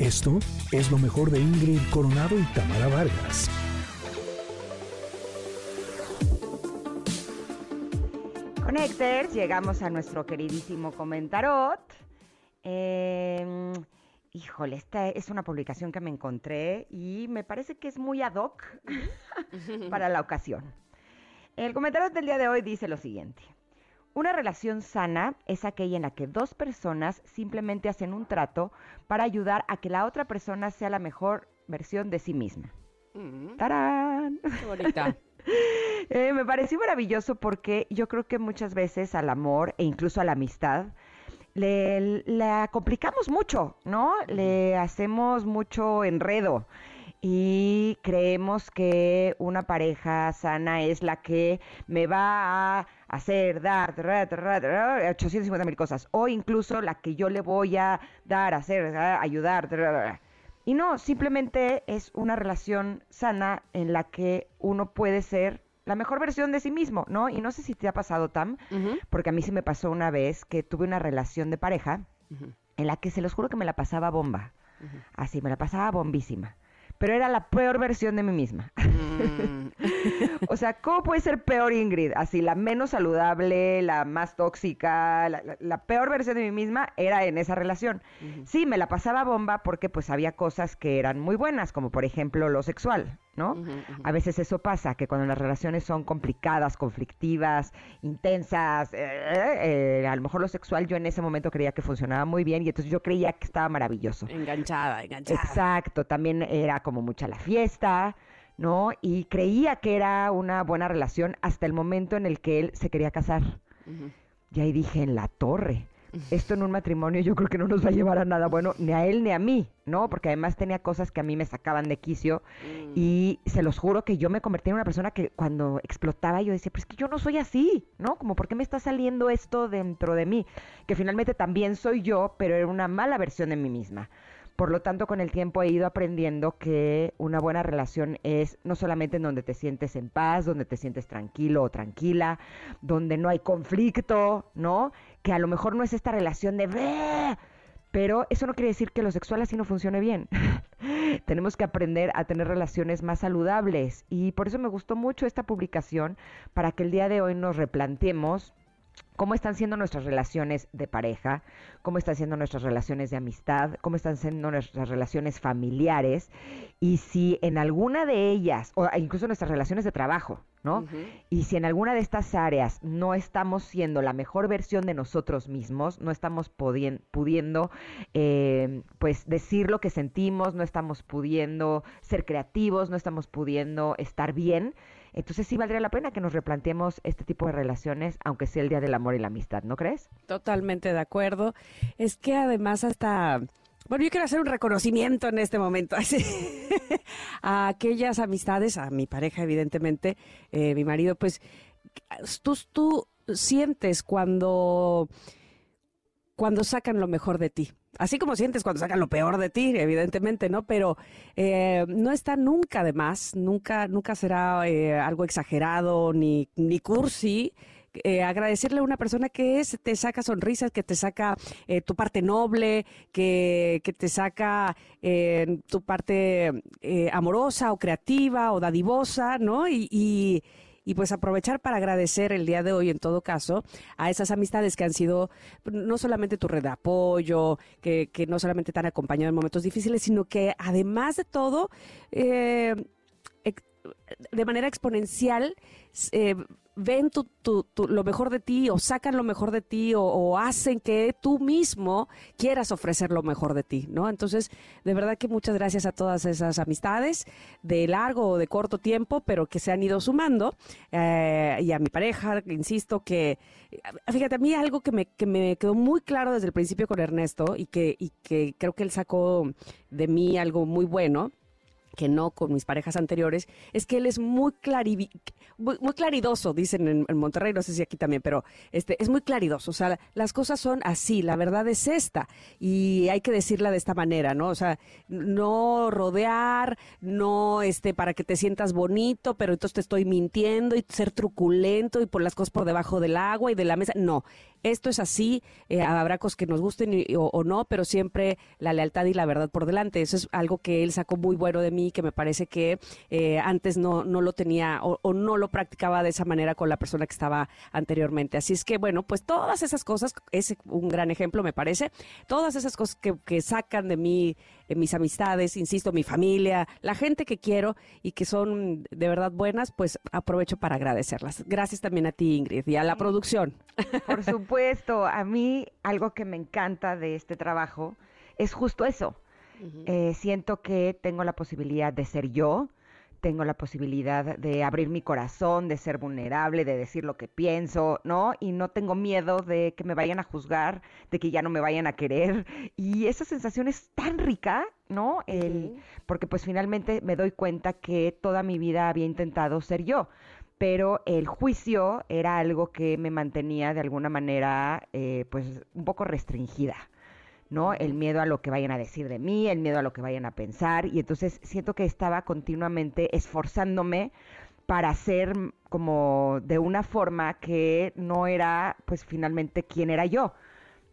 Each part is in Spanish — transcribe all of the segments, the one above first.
Esto es lo mejor de Ingrid Coronado y Tamara Vargas. Connectors, llegamos a nuestro queridísimo comentarot. Eh, híjole, esta es una publicación que me encontré y me parece que es muy ad hoc para la ocasión. El comentario del día de hoy dice lo siguiente. Una relación sana es aquella en la que dos personas simplemente hacen un trato para ayudar a que la otra persona sea la mejor versión de sí misma. Mm, ¡Tarán! qué bonita. Eh, me pareció maravilloso porque yo creo que muchas veces al amor e incluso a la amistad le, la complicamos mucho, ¿no? Le hacemos mucho enredo y creemos que una pareja sana es la que me va a hacer, dar, tra, tra, tra, 850 mil cosas, o incluso la que yo le voy a dar, hacer, a- ayudar. Y no, simplemente es una relación sana en la que uno puede ser la mejor versión de sí mismo, ¿no? Y no sé si te ha pasado, Tam, porque a mí sí me pasó una vez que tuve una relación de pareja en la que se los juro que me la pasaba bomba. Así, me la pasaba bombísima. Pero era la peor versión de mí misma. Mm, o sea, ¿cómo puede ser peor Ingrid? Así, la menos saludable, la más tóxica, la, la- la peor versión de mí misma era en esa relación. Sí, me la pasaba bomba porque pues había cosas que eran muy buenas, como por ejemplo lo sexual, ¿no? A veces eso pasa, que cuando las relaciones son complicadas, conflictivas, intensas, eh, eh, a lo mejor lo sexual yo en ese momento creía que funcionaba muy bien y entonces yo creía que estaba maravilloso. Enganchada, enganchada. Exacto, también era como mucha la fiesta, ¿no? Y creía que era una buena relación hasta el momento en el que él se quería casar. Y ahí dije, en la torre. Esto en un matrimonio yo creo que no nos va a llevar a nada bueno, ni a él ni a mí, ¿no? Porque además tenía cosas que a mí me sacaban de quicio Mm. y se los juro que yo me convertí en una persona que cuando explotaba yo decía, pero es que yo no soy así, ¿no? Como, ¿por qué me está saliendo esto dentro de mí? Que finalmente también soy yo, pero era una mala versión de mí misma. Por lo tanto, con el tiempo he ido aprendiendo que una buena relación es no solamente en donde te sientes en paz, donde te sientes tranquilo o tranquila, donde no hay conflicto, ¿no? Que a lo mejor no es esta relación de pero eso no quiere decir que lo sexual así no funcione bien. Tenemos que aprender a tener relaciones más saludables y por eso me gustó mucho esta publicación para que el día de hoy nos replanteemos cómo están siendo nuestras relaciones de pareja, cómo están siendo nuestras relaciones de amistad, cómo están siendo nuestras relaciones familiares y si en alguna de ellas, o incluso nuestras relaciones de trabajo, ¿no? Y si en alguna de estas áreas no estamos siendo la mejor versión de nosotros mismos, no estamos pudiendo eh, pues decir lo que sentimos, no estamos pudiendo ser creativos, no estamos pudiendo estar bien, entonces sí valdría la pena que nos replanteemos este tipo de relaciones, aunque sea el Día del Amor y la Amistad, ¿no crees? Totalmente de acuerdo. Es que además hasta... Bueno, yo quiero hacer un reconocimiento en este momento a aquellas amistades, a mi pareja evidentemente, eh, mi marido, pues tú, tú sientes cuando, cuando sacan lo mejor de ti. Así como sientes cuando sacan lo peor de ti, evidentemente, ¿no? Pero eh, no está nunca de más, nunca, nunca será eh, algo exagerado ni, ni cursi. eh, agradecerle a una persona que es, te saca sonrisas, que te saca tu parte noble, que, que te saca tu parte amorosa o creativa o dadivosa, ¿no? Y, y pues aprovechar para agradecer el día de hoy, en todo caso, a esas amistades que han sido no solamente tu red de apoyo, que, que no solamente te han acompañado en momentos difíciles, sino que además de todo, eh, de manera exponencial, eh, ven tu, lo mejor de ti o sacan lo mejor de ti o, o hacen que tú mismo quieras ofrecer lo mejor de ti, ¿no? Entonces, de verdad que muchas gracias a todas esas amistades de largo o de corto tiempo, pero que se han ido sumando eh, y a mi pareja, insisto que, fíjate, a mí algo que me, que me quedó muy claro desde el principio con Ernesto y que, y que creo que él sacó de mí algo muy bueno, que no con mis parejas anteriores, es que él es muy, clarivi- muy, muy claridoso, dicen en, en Monterrey, no sé si aquí también, pero este es muy claridoso. O sea, las cosas son así, la verdad es esta, y hay que decirla de esta manera, ¿no? O sea, no rodear, no este para que te sientas bonito, pero entonces te estoy mintiendo y ser truculento y por las cosas por debajo del agua y de la mesa. No, esto es así, eh, habrá cosas que nos gusten o, no, pero siempre la lealtad y la verdad por delante. Eso es algo que él sacó muy bueno de mí, que me parece que eh, antes no, no lo tenía o, no lo practicaba de esa manera con la persona que estaba anteriormente. Así es que, bueno, pues todas esas cosas, es un gran ejemplo, me parece, todas esas cosas que, que sacan de mí mis amistades, insisto, mi familia, la gente que quiero y que son de verdad buenas, pues aprovecho para agradecerlas. Gracias también a ti, Ingrid, y a la producción. Por supuesto, a mí algo que me encanta de este trabajo es justo eso. Eh, siento que tengo la posibilidad de ser yo, tengo la posibilidad de abrir mi corazón, de ser vulnerable, de decir lo que pienso, ¿no? Y no tengo miedo de que me vayan a juzgar, de que ya no me vayan a querer. Y esa sensación es tan rica, ¿no? El, Porque pues finalmente me doy cuenta que toda mi vida había intentado ser yo pero el juicio era algo que me mantenía de alguna manera eh, pues un poco restringida. ¿No? El miedo a lo que vayan a decir de mí, el miedo a lo que vayan a pensar, y entonces siento que estaba continuamente esforzándome para ser como de una forma que no era, pues finalmente, quién era yo.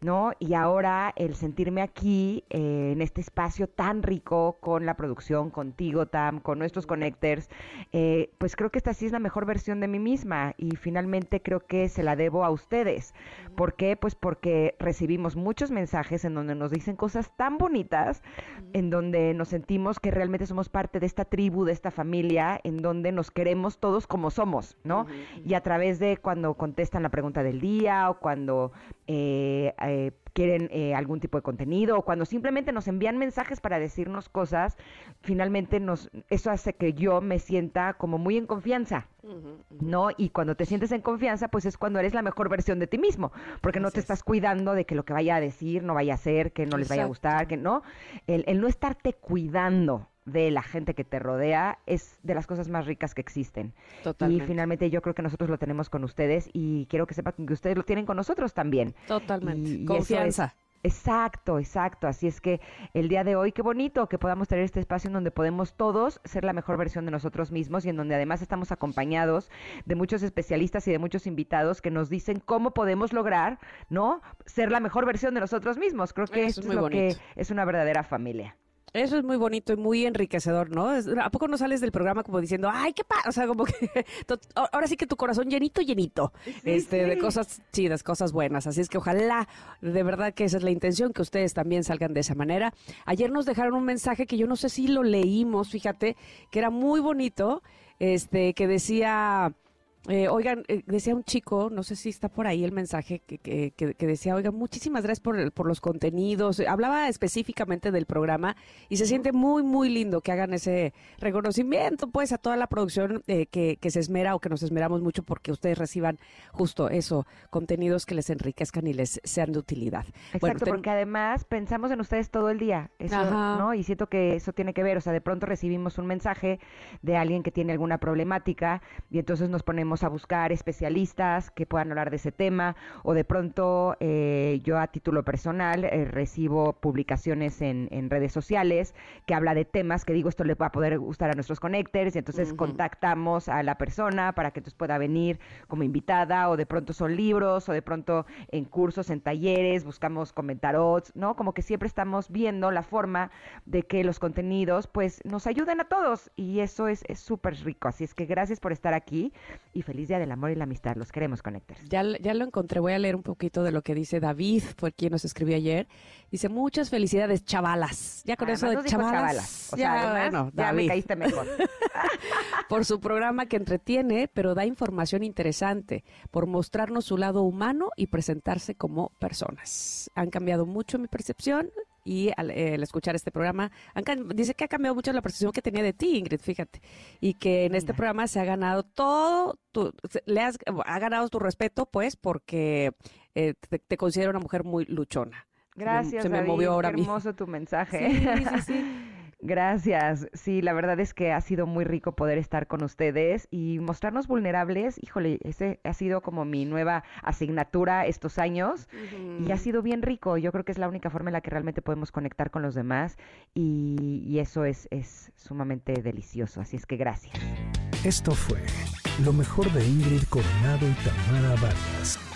¿No? Y ahora el sentirme aquí, eh, en este espacio tan rico, con la producción, contigo, Tam, con nuestros connectors, eh, pues creo que esta sí es la mejor versión de mí misma y finalmente creo que se la debo a ustedes. ¿Por qué? Pues porque recibimos muchos mensajes en donde nos dicen cosas tan bonitas, en donde nos sentimos que realmente somos parte de esta tribu, de esta familia, en donde nos queremos todos como somos, ¿no? Y a través de cuando contestan la pregunta del día o cuando eh, eh, quieren eh, algún tipo de contenido o cuando simplemente nos envían mensajes para decirnos cosas, finalmente nos eso hace que yo me sienta como muy en confianza. ¿No? Y cuando te sientes en confianza, pues es cuando eres la mejor versión de ti mismo, porque no te estás cuidando de que lo que vaya a decir no vaya a ser, que no les vaya a gustar, que no. El, el no estarte cuidando de la gente que te rodea es de las cosas más ricas que existen. Totalmente. Y finalmente yo creo que nosotros lo tenemos con ustedes y quiero que sepan que ustedes lo tienen con nosotros también. Totalmente. Confianza. Exacto, exacto. Así es que el día de hoy, qué bonito que podamos tener este espacio en donde podemos todos ser la mejor versión de nosotros mismos y en donde además estamos acompañados de muchos especialistas y de muchos invitados que nos dicen cómo podemos lograr, ¿no? Ser la mejor versión de nosotros mismos. Creo que esto es, lo que es una verdadera familia. Eso es muy bonito y muy enriquecedor, ¿no? ¿A poco no sales del programa como diciendo, ay, qué pasa? O sea, como que ahora sí que tu corazón llenito, llenito, este, de cosas chidas, cosas buenas. Así es que ojalá, de verdad que esa es la intención, que ustedes también salgan de esa manera. Ayer nos dejaron un mensaje que yo no sé si lo leímos, fíjate, que era muy bonito, este, que decía eh, oigan, eh, decía un chico, no sé si está por ahí el mensaje que, que, que, decía, oigan, muchísimas gracias por, por, los contenidos. Hablaba específicamente del programa y se siente muy, muy lindo que hagan ese reconocimiento, pues, a toda la producción eh, que, que se esmera o que nos esmeramos mucho porque ustedes reciban justo eso, contenidos que les enriquezcan y les sean de utilidad. Exacto, porque además pensamos en ustedes todo el día, eso, ¿no? Y siento que eso tiene que ver, o sea, de pronto recibimos un mensaje de alguien que tiene alguna problemática y entonces nos ponemos a buscar especialistas que puedan hablar de ese tema o de pronto eh, yo a título personal eh, recibo publicaciones en, redes sociales que habla de temas que digo esto le va a poder gustar a nuestros connectors y entonces contactamos a la persona para que entonces pueda venir como invitada o de pronto son libros o de pronto en cursos, en talleres, buscamos comentaros, ¿no? Como que siempre estamos viendo la forma de que los contenidos pues nos ayuden a todos y eso es súper rico. Así es que gracias por estar aquí y feliz día del amor y la amistad. Los queremos, Connectors. Ya, ya lo encontré. Voy a leer un poquito de lo que dice David, fue quien nos escribió ayer. Dice, muchas felicidades, chavalas. Ya con eso de chavalas. O sea, ya, ya me caíste mejor. por su programa que entretiene, pero da información interesante, por mostrarnos su lado humano y presentarse como personas. Han cambiado mucho mi percepción y al, escuchar este programa, dice que ha cambiado mucho la percepción que tenía de ti, Ingrid, fíjate, y que en este programa se ha ganado todo, tu, le has, ha ganado tu respeto, pues, porque eh, te, considero una mujer muy luchona. Gracias, se me, movió ahora Qué hermoso tu mensaje. Sí, sí, sí. Gracias. Sí, la verdad es que ha sido muy rico poder estar con ustedes y mostrarnos vulnerables. Híjole, ese ha sido como mi nueva asignatura estos años y ha sido bien rico. Yo creo que es la única forma en la que realmente podemos conectar con los demás y, y eso es, es sumamente delicioso. Así es que gracias. Esto fue lo mejor de Ingrid Coronado y Tamara Vargas.